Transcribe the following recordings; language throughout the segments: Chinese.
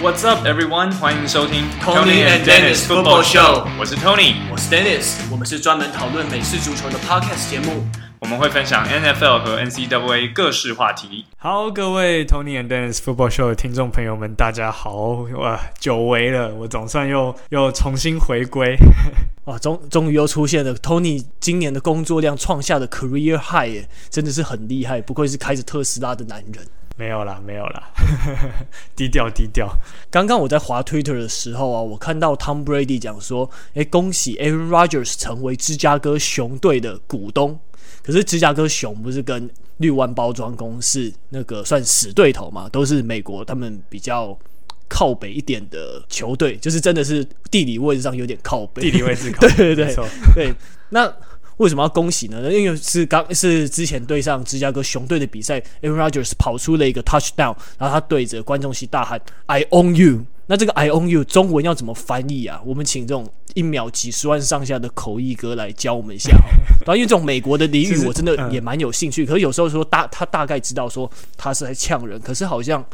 What's up, everyone？欢迎收听 Tony and Dennis Football Show。我是 Tony，我是 Dennis。我们是专门讨论美式足球的 Podcast 节目。我们会分享 NFL 和 NCAA 各式话题。好，各位 Tony and Dennis Football Show 的听众朋友们，大家好！哇，久违了，我总算又又重新回归。哇，终终于又出现了 Tony 今年的工作量创下的 Career High，耶，真的是很厉害，不愧是开着特斯拉的男人。没有啦，没有啦，低调低调。刚刚我在滑 Twitter 的时候啊，我看到 Tom Brady 讲说：“诶，恭喜 Aaron Rodgers 成为芝加哥熊队的股东。”可是芝加哥熊不是跟绿湾包装公司那个算死对头嘛？都是美国他们比较靠北一点的球队，就是真的是地理位置上有点靠北。地理位置靠北，对对对对。那为什么要恭喜呢？因为是刚是之前对上芝加哥熊队的比赛，Aaron Rodgers 跑出了一个 touchdown，然后他对着观众席大喊 "I own you"。那这个 "I own you" 中文要怎么翻译啊？我们请这种一秒几十万上下的口译哥来教我们一下。然后因为这种美国的俚语，我真的也蛮有兴趣。可是有时候说大他大概知道说他是在呛人，可是好像。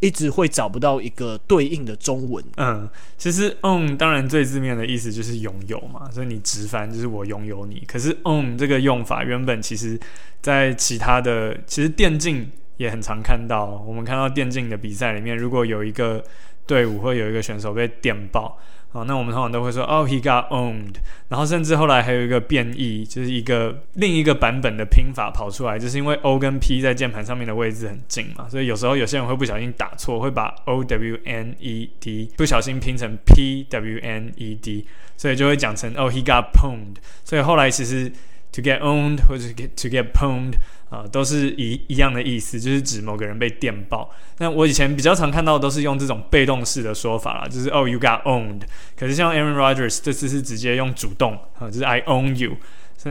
一直会找不到一个对应的中文。嗯，其实 own 当然最字面的意思就是拥有嘛，所以你直翻就是我拥有你。可是 own 这个用法原本其实，在其他的其实电竞也很常看到。我们看到电竞的比赛里面，如果有一个队伍或有一个选手被电爆。好，那我们通常都会说，哦，he got owned。然后甚至后来还有一个变异，就是一个另一个版本的拼法跑出来，就是因为 O 跟 P 在键盘上面的位置很近嘛，所以有时候有些人会不小心打错，会把 O W N E D 不小心拼成 P W N E D，所以就会讲成哦，he got pwned。所以后来其实 to get owned 或者 get to get pwned。啊，都是一一样的意思，就是指某个人被电爆。那我以前比较常看到都是用这种被动式的说法啦，就是 Oh，you got owned。可是像 Aaron Rodgers 这次是直接用主动，啊，就是 I own you。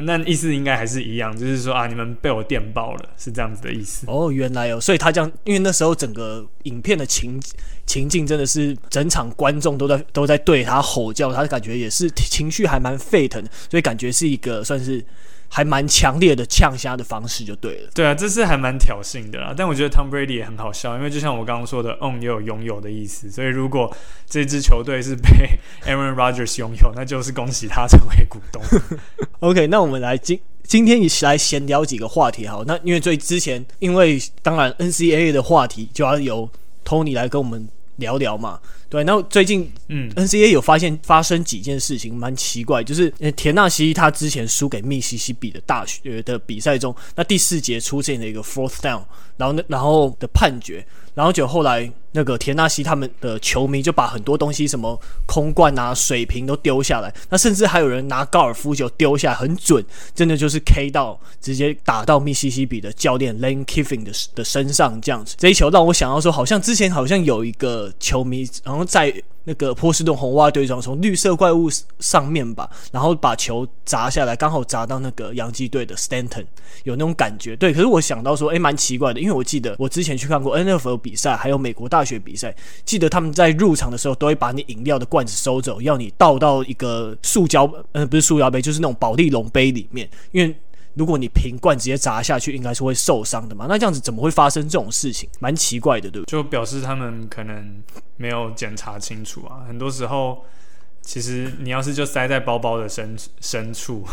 那意思应该还是一样，就是说啊，你们被我电爆了，是这样子的意思。哦，原来哦，所以他这样，因为那时候整个影片的情情境真的是整场观众都在都在对他吼叫，他感觉也是情绪还蛮沸腾，所以感觉是一个算是。还蛮强烈的呛虾的方式就对了。对啊，这是还蛮挑衅的啦。但我觉得 Tom Brady 也很好笑，因为就像我刚刚说的，own 也有拥有的意思。所以如果这支球队是被 Aaron Rodgers 拥有，那就是恭喜他成为股东。OK，那我们来今今天一起来闲聊几个话题好。那因为最之前，因为当然 NCAA 的话题就要由 Tony 来跟我们聊聊嘛。对，然后最近，嗯，NCAA 有发现发生几件事情蛮奇怪，就是田纳西他之前输给密西西比的大学的比赛中，那第四节出现了一个 fourth down，然后呢然后的判决。然后就后来那个田纳西他们的球迷就把很多东西，什么空罐啊、水瓶都丢下来，那甚至还有人拿高尔夫球丢下来，很准，真的就是 K 到直接打到密西西比的教练 Lane Kiffin 的的身上这样子。这一球让我想到说，好像之前好像有一个球迷，然后在。那个波士顿红袜队长从绿色怪物上面吧，然后把球砸下来，刚好砸到那个洋基队的 Stanton，有那种感觉。对，可是我想到说，诶，蛮奇怪的，因为我记得我之前去看过 NFL 比赛，还有美国大学比赛，记得他们在入场的时候都会把你饮料的罐子收走，要你倒到一个塑胶，呃，不是塑胶杯，就是那种保丽龙杯里面，因为。如果你瓶罐直接砸下去，应该是会受伤的嘛？那这样子怎么会发生这种事情？蛮奇怪的，对不？就表示他们可能没有检查清楚啊。很多时候，其实你要是就塞在包包的深 深处。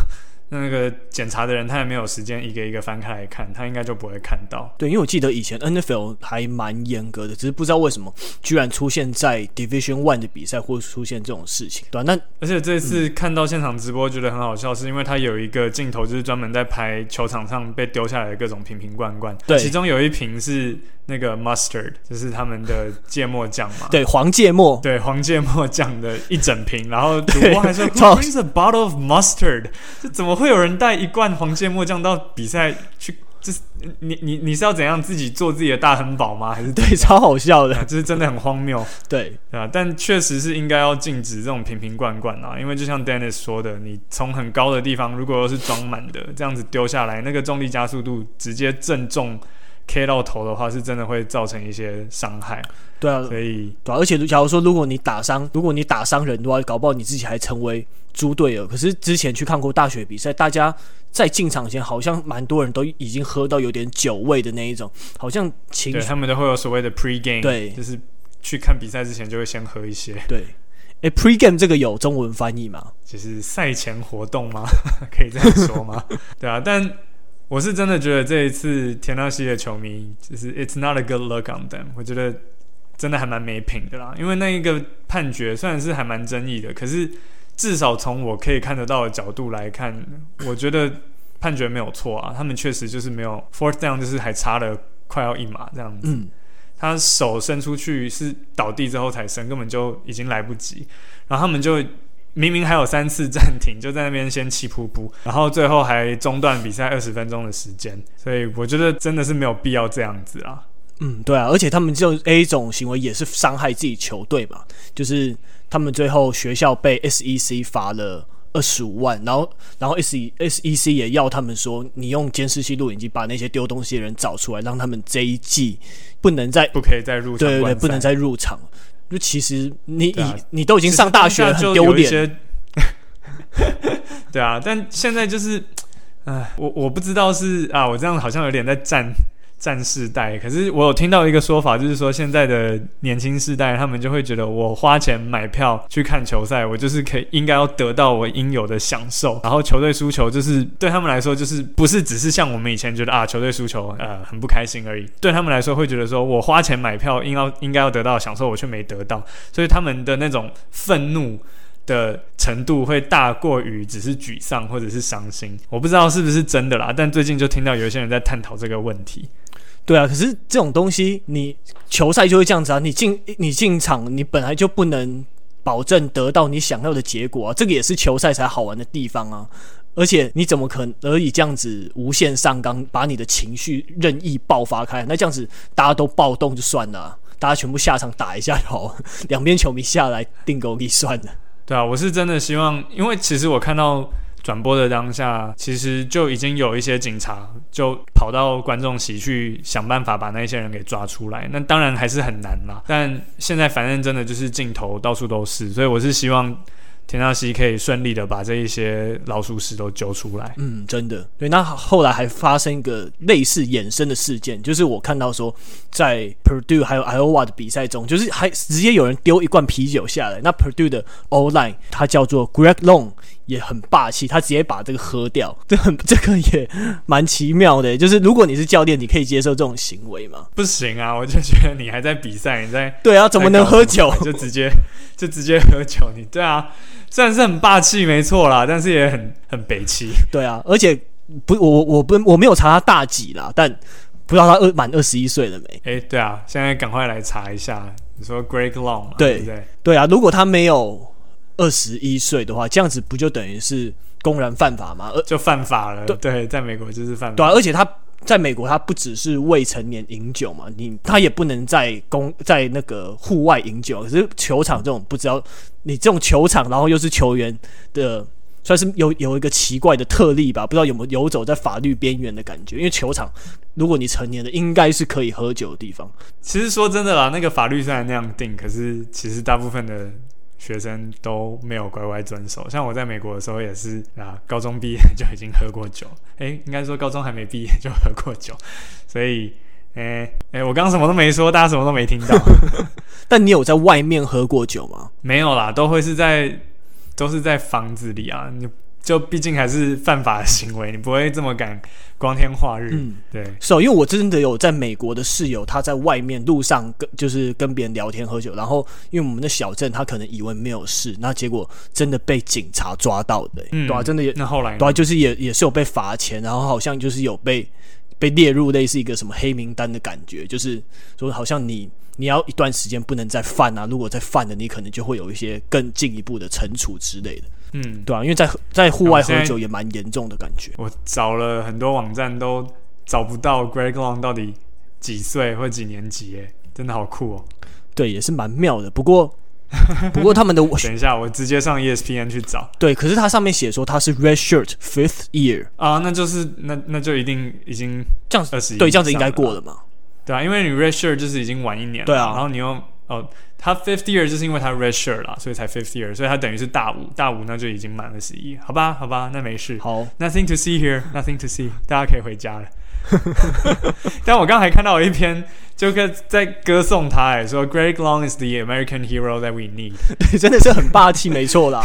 那个检查的人他也没有时间一个一个翻开来看，他应该就不会看到。对，因为我记得以前 NFL 还蛮严格的，只是不知道为什么居然出现在 Division One 的比赛会出现这种事情。对，那而且这次看到现场直播觉得很好笑，是因为他有一个镜头就是专门在拍球场上被丢下来的各种瓶瓶罐罐，对，其中有一瓶是。那个 mustard 就是他们的芥末酱嘛，对，黄芥末，对，黄芥末酱的一整瓶，然后主播还说 Who brings a bottle of mustard？这怎么会有人带一罐黄芥末酱到比赛去？这是你你你是要怎样自己做自己的大亨堡吗？还是对，超好笑的，就是真的很荒谬，对对啊，但确实是应该要禁止这种瓶瓶罐罐啊，因为就像 Dennis 说的，你从很高的地方如果又是装满的，这样子丢下来，那个重力加速度直接正中。K 到头的话，是真的会造成一些伤害。对啊，所以对啊，而且假如说，如果你打伤，如果你打伤人的话，搞不好你自己还成为猪队友。可是之前去看过大学比赛，大家在进场前好像蛮多人都已经喝到有点酒味的那一种，好像情对他们都会有所谓的 pre game，对，就是去看比赛之前就会先喝一些。对，哎，Pre-game 这个有中文翻译吗？就是赛前活动吗？可以这样说吗？对啊，但我是真的觉得这一次田纳西的球迷就是 It's not a good look on them，我觉得真的还蛮没品的啦。因为那一个判决虽然是还蛮争议的，可是至少从我可以看得到的角度来看，我觉得判决没有错啊。他们确实就是没有 fourth down，就是还差了快要一码这样子。嗯他手伸出去是倒地之后才伸，根本就已经来不及。然后他们就明明还有三次暂停，就在那边先气噗噗，然后最后还中断比赛二十分钟的时间。所以我觉得真的是没有必要这样子啊。嗯，对啊，而且他们这种 A 种行为也是伤害自己球队嘛，就是他们最后学校被 SEC 罚了。二十五万，然后，然后 S E S E C 也要他们说，你用监视器录影机把那些丢东西的人找出来，让他们这一季不能再不可以再入场，对对对，不能再入场。就其实你已、啊、你都已经上大学了，很丢脸。对啊，但现在就是，哎，我我不知道是啊，我这样好像有点在站。战世代，可是我有听到一个说法，就是说现在的年轻世代，他们就会觉得我花钱买票去看球赛，我就是可以应该要得到我应有的享受。然后球队输球，就是对他们来说，就是不是只是像我们以前觉得啊，球队输球呃很不开心而已。对他们来说，会觉得说我花钱买票应要应该要得到享受，我却没得到，所以他们的那种愤怒的程度会大过于只是沮丧或者是伤心。我不知道是不是真的啦，但最近就听到有一些人在探讨这个问题。对啊，可是这种东西，你球赛就会这样子啊！你进你进场，你本来就不能保证得到你想要的结果啊！这个也是球赛才好玩的地方啊！而且你怎么可能而以这样子无限上纲，把你的情绪任意爆发开？那这样子大家都暴动就算了，大家全部下场打一下就好，两边球迷下来定勾一算了。对啊，我是真的希望，因为其实我看到。转播的当下，其实就已经有一些警察就跑到观众席去想办法把那些人给抓出来。那当然还是很难啦。但现在反正真的就是镜头到处都是，所以我是希望田纳西可以顺利的把这一些老鼠屎都揪出来。嗯，真的。对，那后来还发生一个类似衍生的事件，就是我看到说，在 Purdue 还有 Iowa 的比赛中，就是还直接有人丢一罐啤酒下来。那 Purdue 的 O-line 他叫做 Greg Long。也很霸气，他直接把这个喝掉，这很这个也蛮奇妙的。就是如果你是教练，你可以接受这种行为吗？不行啊，我就觉得你还在比赛，你在对啊，怎么能喝酒？就直接就直接喝酒，你对啊，虽然是很霸气，没错啦，但是也很很北气。对啊，而且不，我我不我没有查他大几啦，但不知道他二满二十一岁了没？哎，对啊，现在赶快来查一下。你说 Greg Long 嘛？对对对，对啊，如果他没有。二十一岁的话，这样子不就等于是公然犯法吗？而就犯法了。对，对，在美国就是犯法。对啊，而且他在美国，他不只是未成年饮酒嘛，你他也不能在公在那个户外饮酒。可是球场这种不知道，你这种球场，然后又是球员的，算是有有一个奇怪的特例吧？不知道有没有游走在法律边缘的感觉？因为球场，如果你成年了，应该是可以喝酒的地方。其实说真的啦，那个法律虽然那样定，可是其实大部分的。学生都没有乖乖遵守，像我在美国的时候也是啊，高中毕业就已经喝过酒，诶，应该说高中还没毕业就喝过酒，所以，诶，诶，我刚刚什么都没说，大家什么都没听到。但你有在外面喝过酒吗？没有啦，都会是在都是在房子里啊，你。就毕竟还是犯法的行为，你不会这么敢光天化日。嗯，对，是哦，因为我真的有在美国的室友，他在外面路上跟就是跟别人聊天喝酒，然后因为我们的小镇，他可能以为没有事，那结果真的被警察抓到的，嗯，对啊，真的也那后来对啊，就是也也是有被罚钱，然后好像就是有被被列入类似一个什么黑名单的感觉，就是说好像你你要一段时间不能再犯啊，如果再犯了，你可能就会有一些更进一步的惩处之类的。嗯，对啊，因为在在户外喝酒也蛮严重的感觉。我找了很多网站都找不到 Greg Long 到底几岁或几年级，哎，真的好酷哦。对，也是蛮妙的。不过，不过他们的等一下，我直接上 ESPN 去找。对，可是它上面写说他是 Red Shirt Fifth Year 啊，那就是那那就一定已经这样子，对，这样子应该过了嘛？对啊，因为你 Red Shirt 就是已经晚一年了，对啊，然后你又。哦，他 fifth year 就是因为他 red shirt 啦，所以才 fifth year，所以他等于是大五，大五那就已经满了十一，好吧，好吧，那没事。好，nothing to see here，nothing to see，大家可以回家了。但我刚才看到有一篇就跟在歌颂他哎，说 Greg Long is the American hero that we need，对，真的是很霸气，没错啦。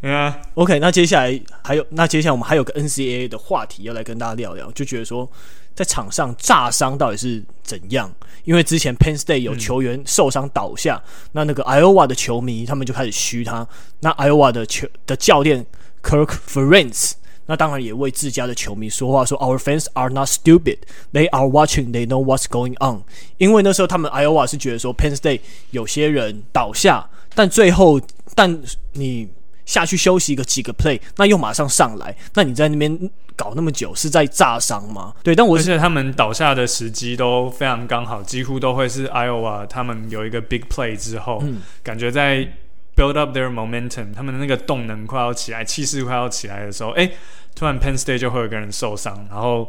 对啊，OK，那接下来还有，那接下来我们还有个 NCAA 的话题要来跟大家聊聊，就觉得说在场上炸伤到底是怎样？因为之前 Penn State 有球员受伤倒下，嗯、那那个 Iowa 的球迷他们就开始嘘他，那 Iowa 的球的教练 Kirk Ferentz。那当然也为自家的球迷说话，说 Our fans are not stupid. They are watching. They know what's going on. 因为那时候他们 Iowa 是觉得说 Penn State 有些人倒下，但最后但你下去休息个几个 play，那又马上上来，那你在那边搞那么久是在炸伤吗？对，但我觉得他们倒下的时机都非常刚好，几乎都会是 Iowa 他们有一个 big play 之后，嗯、感觉在。Build up their momentum，他们的那个动能快要起来，气势快要起来的时候，哎，突然 Penn State 就会有个人受伤，然后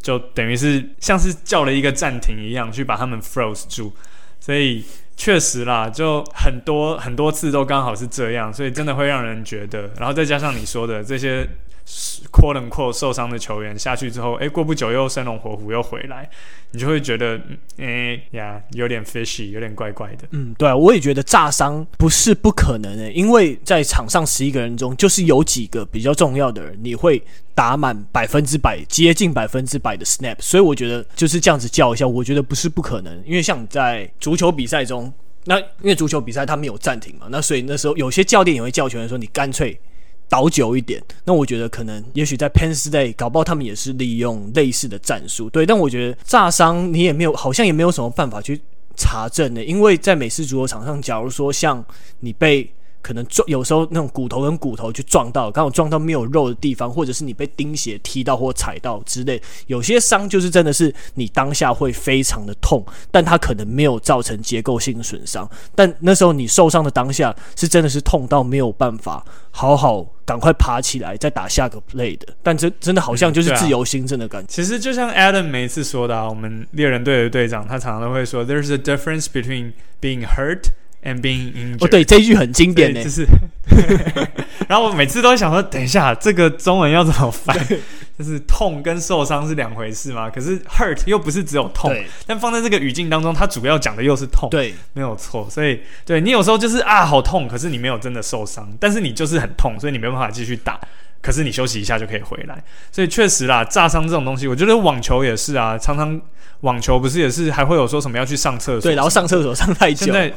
就等于是像是叫了一个暂停一样，去把他们 froze 住。所以确实啦，就很多很多次都刚好是这样，所以真的会让人觉得，然后再加上你说的这些。扩冷扩受伤的球员下去之后，诶，过不久又生龙活虎又回来，你就会觉得，诶呀，有点 fishy，有点怪怪的。嗯，对啊，我也觉得炸伤不是不可能的，因为在场上十一个人中，就是有几个比较重要的人，你会打满百分之百，接近百分之百的 snap，所以我觉得就是这样子叫一下，我觉得不是不可能，因为像在足球比赛中，那因为足球比赛它没有暂停嘛，那所以那时候有些教练也会叫球员说，你干脆。倒久一点，那我觉得可能，也许在 Penn State 搞不好他们也是利用类似的战术，对。但我觉得炸伤你也没有，好像也没有什么办法去查证的，因为在美式足球场上，假如说像你被。可能撞，有时候那种骨头跟骨头去撞到，刚好撞到没有肉的地方，或者是你被钉鞋踢到或踩到之类，有些伤就是真的是你当下会非常的痛，但它可能没有造成结构性损伤。但那时候你受伤的当下是真的是痛到没有办法好好赶快爬起来再打下个 play 的。但真真的好像就是自由心证的感觉。其实就像 Adam 每次说的，啊，我们猎人队的队长他常常都会说，There's a difference between being hurt。And being injured，哦，对，这一句很经典呢，就是。然后我每次都会想说，等一下，这个中文要怎么翻？就是痛跟受伤是两回事嘛？可是 hurt 又不是只有痛，但放在这个语境当中，它主要讲的又是痛，对，没有错。所以，对你有时候就是啊，好痛，可是你没有真的受伤，但是你就是很痛，所以你没办法继续打。可是你休息一下就可以回来。所以确实啦，炸伤这种东西，我觉得网球也是啊，常常。网球不是也是还会有说什么要去上厕所？对，然后上厕所上太久。现在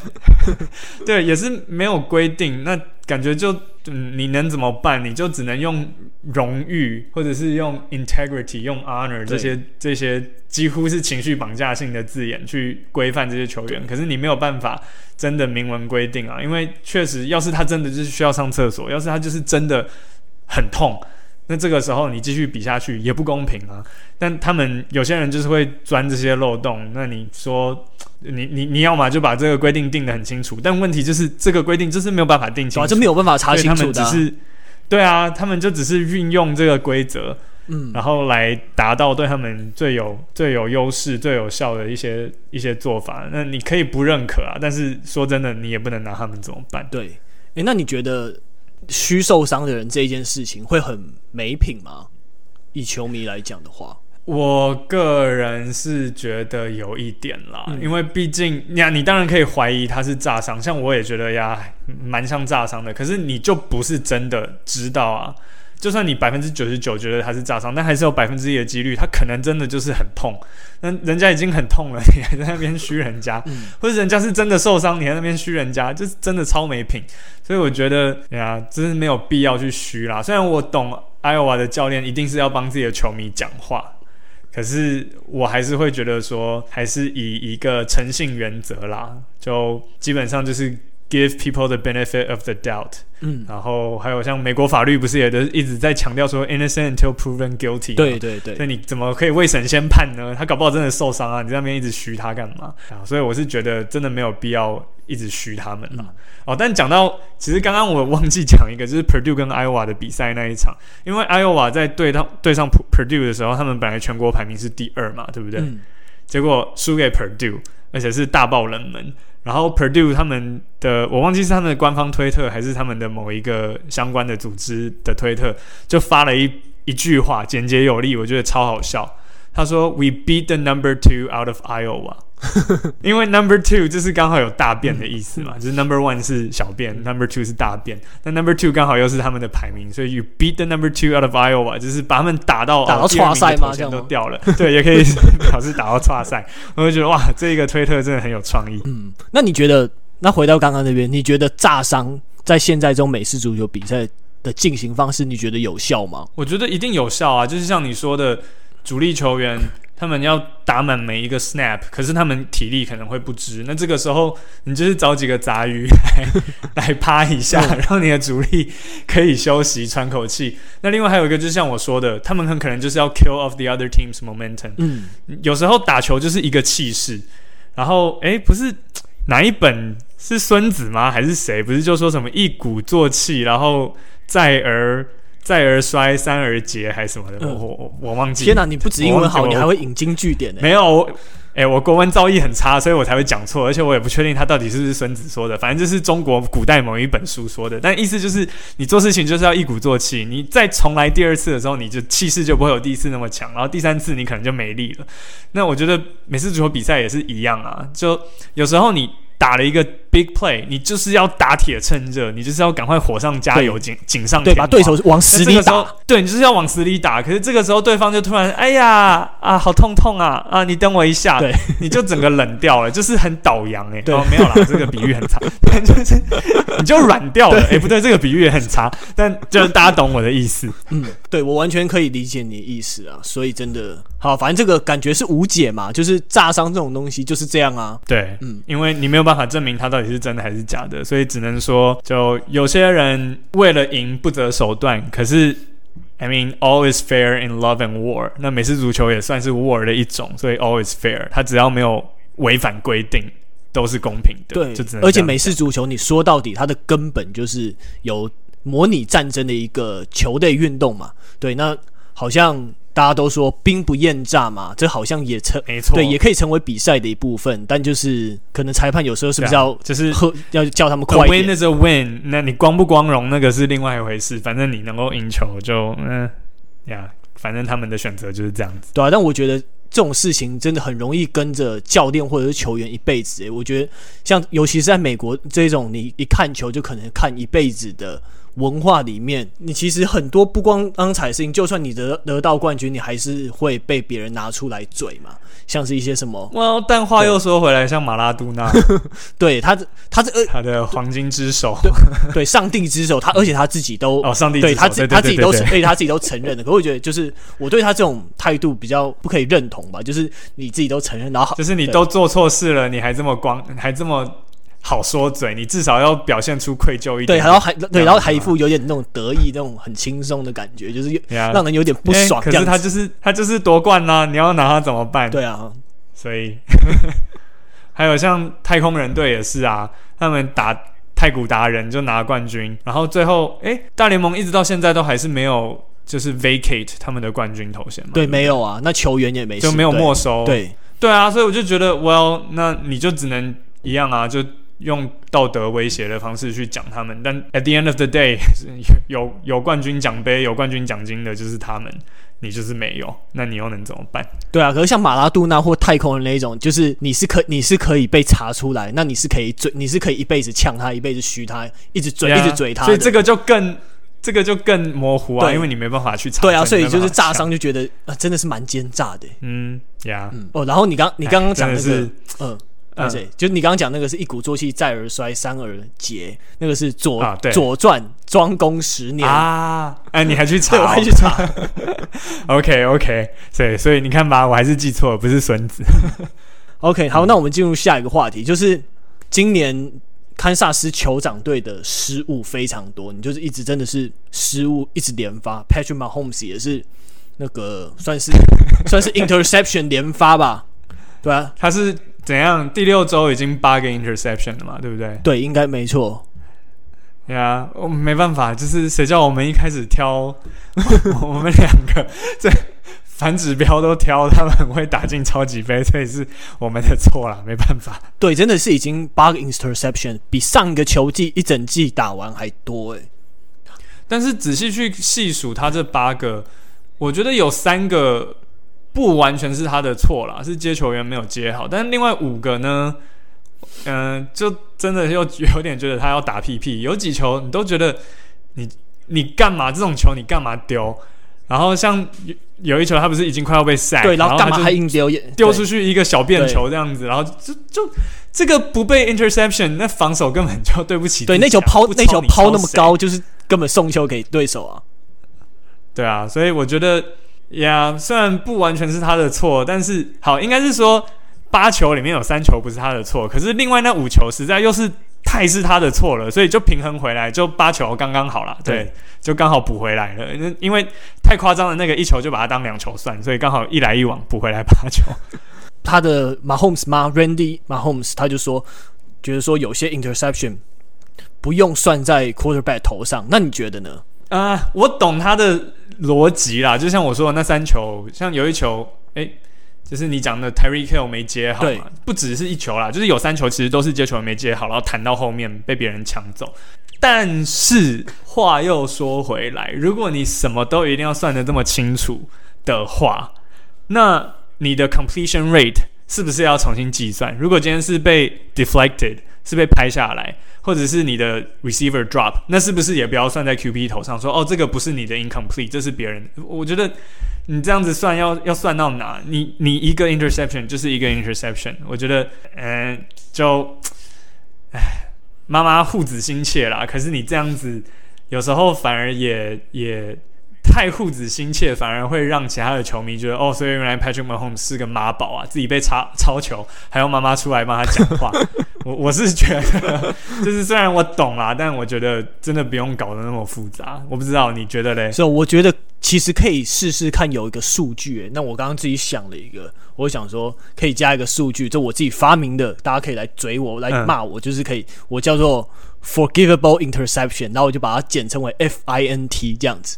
对，也是没有规定，那感觉就嗯，你能怎么办？你就只能用荣誉，或者是用 integrity、用 honor 这些这些几乎是情绪绑架性的字眼去规范这些球员。可是你没有办法真的明文规定啊，因为确实，要是他真的就是需要上厕所，要是他就是真的很痛。那这个时候你继续比下去也不公平啊！但他们有些人就是会钻这些漏洞。那你说，你你你要嘛就把这个规定定得很清楚，但问题就是这个规定就是没有办法定清楚，这没有办法查清楚的。他们只是，对啊，他们就只是运用这个规则，嗯，然后来达到对他们最有最有优势、最有效的一些一些做法。那你可以不认可啊，但是说真的，你也不能拿他们怎么办？对，诶，那你觉得？虚受伤的人这一件事情会很没品吗？以球迷来讲的话，我个人是觉得有一点啦，嗯、因为毕竟你你当然可以怀疑他是炸伤，像我也觉得呀，蛮像炸伤的。可是你就不是真的知道啊。就算你百分之九十九觉得他是炸伤，但还是有百分之一的几率，他可能真的就是很痛。那人家已经很痛了，你还在那边虚人家，嗯、或者人家是真的受伤，你还在那边虚人家，就是真的超没品。所以我觉得，呀，真是没有必要去虚啦。虽然我懂艾奥瓦的教练一定是要帮自己的球迷讲话，可是我还是会觉得说，还是以一个诚信原则啦，就基本上就是。Give people the benefit of the doubt。嗯，然后还有像美国法律不是也都一直在强调说 innocent until proven guilty。对对对，那你怎么可以未审先判呢？他搞不好真的受伤啊！你在那边一直嘘他干嘛啊？所以我是觉得真的没有必要一直嘘他们了。嗯、哦，但讲到其实刚刚我忘记讲一个，就是 Purdue 跟 Iowa 的比赛那一场，因为 Iowa 在对到对上 Purdue 的时候，他们本来全国排名是第二嘛，对不对？嗯、结果输给 Purdue，而且是大爆冷门。然后 Purdue 他们的我忘记是他们的官方推特还是他们的某一个相关的组织的推特，就发了一一句话，简洁有力，我觉得超好笑。他说：“We beat the number two out of Iowa。” 因为 number two 就是刚好有大便的意思嘛，就是 number one 是小便，number two 是大便，那 number two 刚好又是他们的排名，所以 you beat the number two out of Iowa，就是把他们打到打到差赛嘛，这样都掉了，对，也可以 表示打到差赛。我就觉得哇，这个推特真的很有创意。嗯，那你觉得，那回到刚刚那边，你觉得炸伤在现在这种美式足球比赛的进行方式，你觉得有效吗？我觉得一定有效啊，就是像你说的，主力球员。他们要打满每一个 snap，可是他们体力可能会不支。那这个时候，你就是找几个杂鱼来 来趴一下，让你的主力可以休息喘口气。那另外还有一个，就像我说的，他们很可能就是要 kill off the other team's momentum。嗯，有时候打球就是一个气势。然后，诶，不是哪一本是孙子吗？还是谁？不是就说什么一鼓作气，然后再而。再而衰，三而竭，还是什么的？嗯、我我我忘记。天哪，你不止英文好，你还会引经据典呢？没有，哎、欸，我国文造诣很差，所以我才会讲错，而且我也不确定他到底是不是孙子说的。反正就是中国古代某一本书说的。但意思就是，你做事情就是要一鼓作气。你再重来第二次的时候，你就气势就不会有第一次那么强。然后第三次你可能就没力了。那我觉得每次足球比赛也是一样啊，就有时候你。打了一个 big play，你就是要打铁趁热，你就是要赶快火上加油，紧紧上对，把对手往死里打。对，你就是要往死里打。可是这个时候对方就突然，哎呀啊，好痛痛啊啊！你等我一下，对，你就整个冷掉了，就是很倒洋哎、欸。对、哦，没有啦，这个比喻很差，就是 你就软掉了。哎、欸，不对，这个比喻也很差，但就是大家懂我的意思。嗯，对，我完全可以理解你的意思啊。所以真的好，反正这个感觉是无解嘛，就是炸伤这种东西就是这样啊。对，嗯，因为你没有办法证明他到底是真的还是假的，所以只能说，就有些人为了赢不择手段。可是，I mean, all is fair in love and war。那美式足球也算是 war 的一种，所以 all is fair。它只要没有违反规定，都是公平的。对，而且美式足球，你说到底，它的根本就是有模拟战争的一个球类运动嘛。对，那好像。大家都说兵不厌诈嘛，这好像也成，没错，对，也可以成为比赛的一部分。但就是可能裁判有时候是不是要，就是要叫他们快一点。win is a win，那你光不光荣那个是另外一回事。反正你能够赢球就嗯呀，反正他们的选择就是这样子。对啊，但我觉得这种事情真的很容易跟着教练或者是球员一辈子。诶，我觉得像尤其是在美国这种，你一看球就可能看一辈子的。文化里面，你其实很多不光刚才事情，就算你得得到冠军，你还是会被别人拿出来嘴嘛。像是一些什么，哇！但话又说回来，像马拉多纳，对他，他这呃，他的黄金之手，对，对，上帝之手，他而且他自己都哦，上帝之手，对他自他自己都，而且他自己都承认的。可我觉得，就是我对他这种态度比较不可以认同吧。就是你自己都承认，然后就是你都做错事了，你还这么光，还这么。好说嘴，你至少要表现出愧疚一点。对，然后还对，然后还一副有点那种得意、那种很轻松的感觉，就是让人有点不爽。可是他就是他就是夺冠啦，你要拿他怎么办？对啊，所以 还有像太空人队也是啊，他们打太古达人就拿冠军，然后最后哎，大联盟一直到现在都还是没有就是 vacate 他们的冠军头衔嘛？对，没有啊，那球员也没就没有没收。对对啊，所以我就觉得，Well，那你就只能一样啊，就。用道德威胁的方式去讲他们，但 at the end of the day，有有冠军奖杯、有冠军奖金的就是他们，你就是没有，那你又能怎么办？对啊，可是像马拉杜纳或太空人那一种，就是你是可你是可以被查出来，那你是可以追，你是可以一辈子呛他，一辈子嘘他，一直追、一直追他，所以这个就更这个就更模糊啊，因为你没办法去查。对啊，所以就是炸伤就觉得啊，真的是蛮奸诈的。嗯，呀、yeah，嗯哦，然后你刚你刚刚讲的是嗯。啊，对，就你刚刚讲那个是一鼓作气，再而衰，三而竭，那个是左、啊、左传庄公十年啊！哎，你还去 查？我还去查。OK OK，对，所以你看吧，我还是记错了，不是孙子。OK，好，那我们进入下一个话题，就是今年堪萨斯酋长队的失误非常多，你就是一直真的是失误一直连发，Patrick Mahomes 也是那个算是算是 interception 连发吧？对啊，他是。怎样？第六周已经八个 interception 了嘛？对不对？对，应该没错。对啊，我没办法，就是谁叫我们一开始挑 我们两个这反指标都挑，他们很会打进超级杯，所以是我们的错啦，没办法。对，真的是已经八个 interception，比上一个球季一整季打完还多诶。但是仔细去细数他这八个，我觉得有三个。不完全是他的错啦，是接球员没有接好。但是另外五个呢，嗯、呃，就真的又有点觉得他要打屁屁，有几球你都觉得你你干嘛这种球你干嘛丢？然后像有有一球他不是已经快要被 sack，对，然后干嘛还硬丢？丢出去一个小便球这样子，然后就就这个不被 interception，那防守根本就对不起。对，那球抛那球抛那么高，就是根本送球给对手啊。对啊，所以我觉得呀，虽然不完全是他的错，但是好，应该是说八球里面有三球不是他的错，可是另外那五球实在又是太是他的错了，所以就平衡回来，就八球刚刚好了，对，对就刚好补回来了。因为太夸张的那个一球就把它当两球算，所以刚好一来一往补回来八球。他的 Mahomes 妈 Randy Mahomes 他就说，觉得说有些 interception 不用算在 quarterback 头上，那你觉得呢？啊、呃，我懂他的。逻辑啦，就像我说的那三球，像有一球，诶，就是你讲的 Terry Kill 没接好嘛，不只是一球啦，就是有三球其实都是接球没接好，然后弹到后面被别人抢走。但是话又说回来，如果你什么都一定要算得这么清楚的话，那你的 completion rate 是不是要重新计算？如果今天是被 deflected，是被拍下来。或者是你的 receiver drop，那是不是也不要算在 QB 头上？说哦，这个不是你的 incomplete，这是别人。我觉得你这样子算要要算到哪？你你一个 interception 就是一个 interception。我觉得，嗯，就，唉，妈妈护子心切啦。可是你这样子，有时候反而也也。太护子心切，反而会让其他的球迷觉得哦，所以原来 Patrick Mahomes 是个妈宝啊，自己被抄抄球，还要妈妈出来帮他讲话。我我是觉得，就是虽然我懂啦，但我觉得真的不用搞得那么复杂。我不知道你觉得嘞？所以我觉得其实可以试试看有一个数据。那我刚刚自己想了一个，我想说可以加一个数据，就我自己发明的，大家可以来追我，来骂我，嗯、就是可以，我叫做 Forgivable Interception，然后我就把它简称为 FINT 这样子。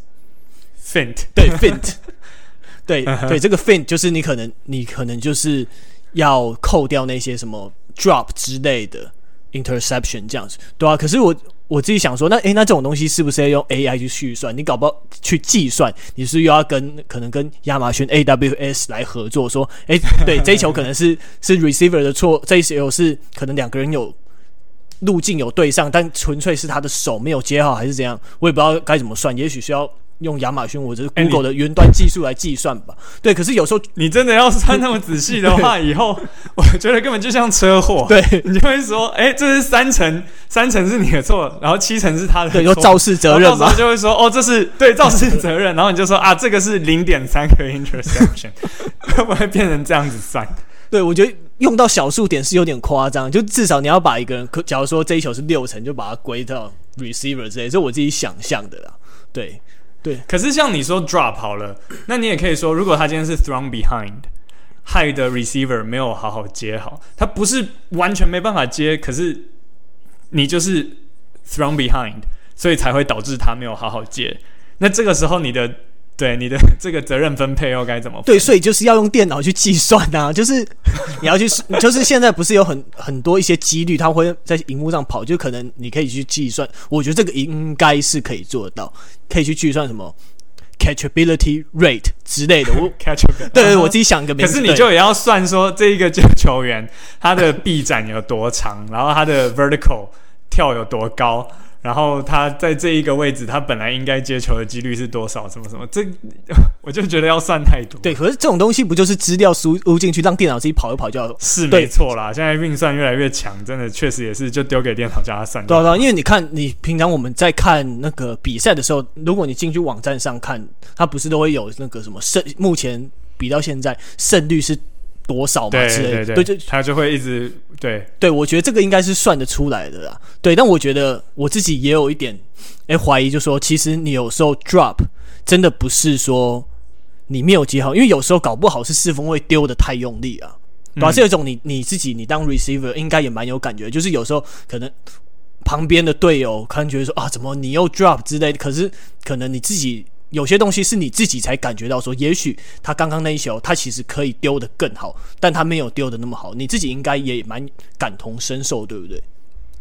Fint 对 Fint 对对，这个 Fint 就是你可能你可能就是要扣掉那些什么 drop 之类的 interception 这样子，对啊。可是我我自己想说，那诶，那这种东西是不是要用 AI 去计算？你搞不好去计算，你是又要跟可能跟亚马逊 AWS 来合作，说诶，对，这一球可能是是 receiver 的错，这一球是可能两个人有路径有对上，但纯粹是他的手没有接好，还是怎样？我也不知道该怎么算，也许需要。用亚马逊或者是 Google 的云端技术来计算吧。对，可是有时候你真的要算那么仔细的话，以后我觉得根本就像车祸。对，你就会说，哎，这是三成，三成是你的错，然后七成是他的错。对，有肇事责任嘛？就会说，哦，这是对肇事责任，然后你就说啊，这个是零点三个 interception，会不会变成这样子算？对，我觉得用到小数点是有点夸张，就至少你要把一个人，可假如说这一球是六成，就把它归到 receiver 之类，这是我自己想象的啦。对。对，可是像你说 drop 好了，那你也可以说，如果他今天是 thrown behind，害的 receiver 没有好好接好，他不是完全没办法接，可是你就是 thrown behind，所以才会导致他没有好好接。那这个时候你的。对你的这个责任分配又该怎么？对，所以就是要用电脑去计算呐、啊，就是你要去，就是现在不是有很很多一些几率，它会在荧幕上跑，就可能你可以去计算。我觉得这个应该是可以做到，可以去计算什么 catchability rate 之类的。我 catchability，对，对，我自己想一个名字。可是你就也要算说这一个球员他的臂展有多长，然后他的 vertical 跳有多高。然后他在这一个位置，他本来应该接球的几率是多少？什么什么？这 我就觉得要算太多。对，可是这种东西不就是资料输入进去，让电脑自己跑一跑就要？是没错啦。现在运算越来越强，真的确实也是就丢给电脑叫他算。对啊，因为你看，你平常我们在看那个比赛的时候，如果你进去网站上看，它不是都会有那个什么胜？目前比到现在胜率是。多少嘛之类的，对就他就会一直对对，我觉得这个应该是算得出来的啦。对，但我觉得我自己也有一点哎怀疑，就说其实你有时候 drop 真的不是说你没有接好，因为有时候搞不好是四分会丢的太用力啊。对吧是有一种你你自己你当 receiver 应该也蛮有感觉，就是有时候可能旁边的队友可能觉得说啊，怎么你又 drop 之类的，可是可能你自己。有些东西是你自己才感觉到，说也许他刚刚那一球，他其实可以丢得更好，但他没有丢得那么好。你自己应该也蛮感同身受，对不对？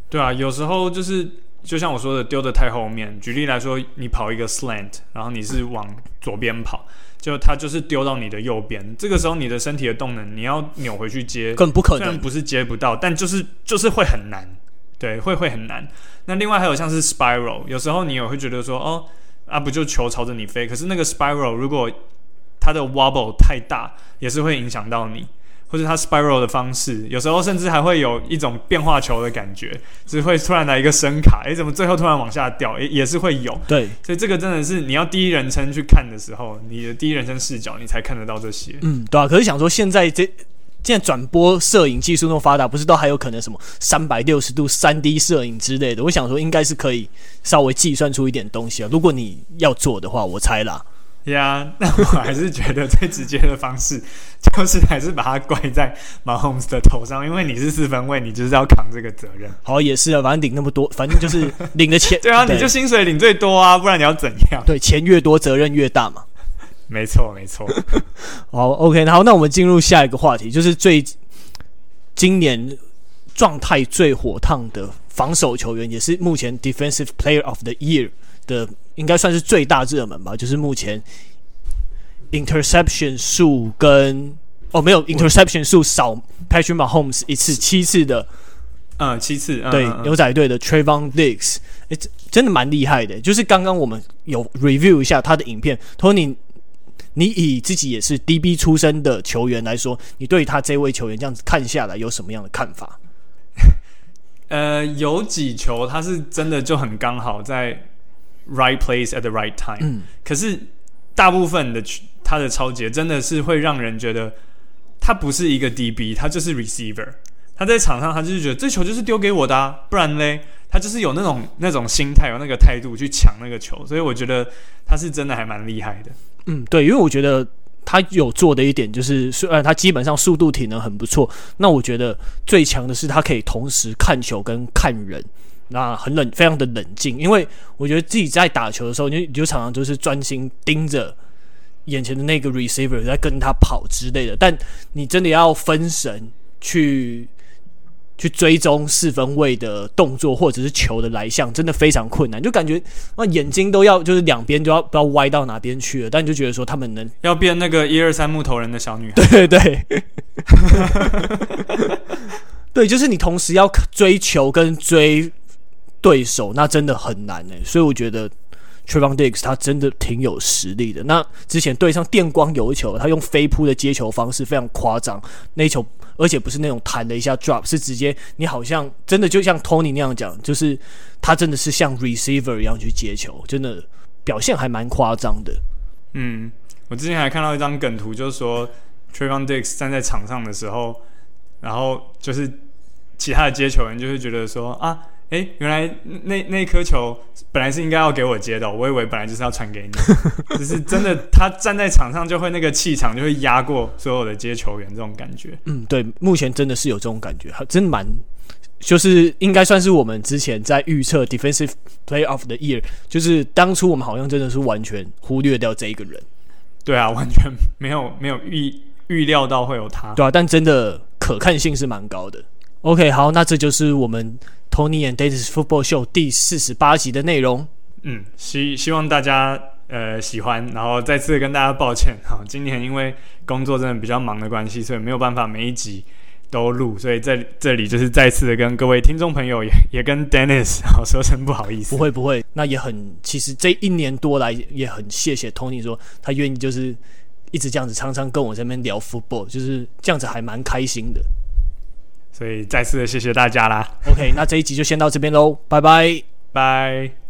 对啊，有时候就是就像我说的，丢的太后面。举例来说，你跑一个 slant，然后你是往左边跑，就他就是丢到你的右边。这个时候，你的身体的动能，你要扭回去接，更不可能。虽然不是接不到，但就是就是会很难，对，会会很难。那另外还有像是 spiral，有时候你也会觉得说，哦，啊不就球朝着你飞？可是那个 spiral 如果它的 wobble 太大，也是会影响到你。或者它 spiral 的方式，有时候甚至还会有一种变化球的感觉，只会突然来一个声卡，诶，怎么最后突然往下掉？诶，也是会有。对，所以这个真的是你要第一人称去看的时候，你的第一人称视角，你才看得到这些。嗯，对啊。可是想说，现在这现在转播摄影技术那么发达，不是都还有可能什么三百六十度三 D 摄影之类的？我想说，应该是可以稍微计算出一点东西啊。如果你要做的话，我猜啦。呀，yeah, 那我还是觉得最直接的方式就是还是把它怪在 Mahomes 的头上，因为你是四分位，你就是要扛这个责任。好，也是啊，反正领那么多，反正就是领的钱。对啊，对你就薪水领最多啊，不然你要怎样？对，钱越多，责任越大嘛。没错，没错。好，OK，好，那我们进入下一个话题，就是最今年状态最火烫的防守球员，也是目前 Defensive Player of the Year 的。应该算是最大热门吧，就是目前 interception 数跟哦没有 interception 数少 Patrick Mahomes 一次七次的，嗯七次对嗯对嗯牛仔队的 Trayvon Diggs，哎真的蛮厉害的。就是刚刚我们有 review 一下他的影片，Tony，你以自己也是 DB 出身的球员来说，你对他这位球员这样子看下来有什么样的看法？呃，有几球他是真的就很刚好在。Right place at the right time。嗯，可是大部分的他的超节真的是会让人觉得他不是一个 DB，他就是 receiver。他在场上他就是觉得这球就是丢给我的啊，不然嘞，他就是有那种那种心态，有那个态度去抢那个球。所以我觉得他是真的还蛮厉害的。嗯，对，因为我觉得他有做的一点就是，虽然他基本上速度体能很不错，那我觉得最强的是他可以同时看球跟看人。那很冷，非常的冷静，因为我觉得自己在打球的时候，你就你就常常就是专心盯着眼前的那个 receiver 在跟他跑之类的。但你真的要分神去去追踪四分位的动作或者是球的来向，真的非常困难，就感觉那眼睛都要就是两边都要不知道歪到哪边去了。但你就觉得说他们能 要变那个一二三木头人的小女孩，对对对，对，就是你同时要追球跟追。对手那真的很难诶，所以我觉得 Trevon Diggs 他真的挺有实力的。那之前对上电光油球，他用飞扑的接球方式非常夸张，那球而且不是那种弹了一下 drop，是直接你好像真的就像 Tony 那样讲，就是他真的是像 receiver 一样去接球，真的表现还蛮夸张的。嗯，我之前还看到一张梗图，就是说 Trevon Diggs 站在场上的时候，然后就是其他的接球人就会觉得说啊。哎，原来那那颗球本来是应该要给我接的，我以为本来就是要传给你，只是真的他站在场上就会那个气场就会压过所有的接球员这种感觉。嗯，对，目前真的是有这种感觉，真蛮就是应该算是我们之前在预测 Defensive Player of the Year，就是当初我们好像真的是完全忽略掉这一个人。对啊，完全没有没有预预料到会有他。对啊，但真的可看性是蛮高的。OK，好，那这就是我们。Tony and Dennis Football Show 第四十八集的内容，嗯，希希望大家呃喜欢，然后再次跟大家抱歉，好，今年因为工作真的比较忙的关系，所以没有办法每一集都录，所以在这里就是再次的跟各位听众朋友也 也跟 Dennis 好说声不好意思，不会不会，那也很其实这一年多来也很谢谢 Tony 说他愿意就是一直这样子常常跟我这边聊 football，就是这样子还蛮开心的。所以再次的谢谢大家啦。OK，那这一集就先到这边喽，拜拜，拜。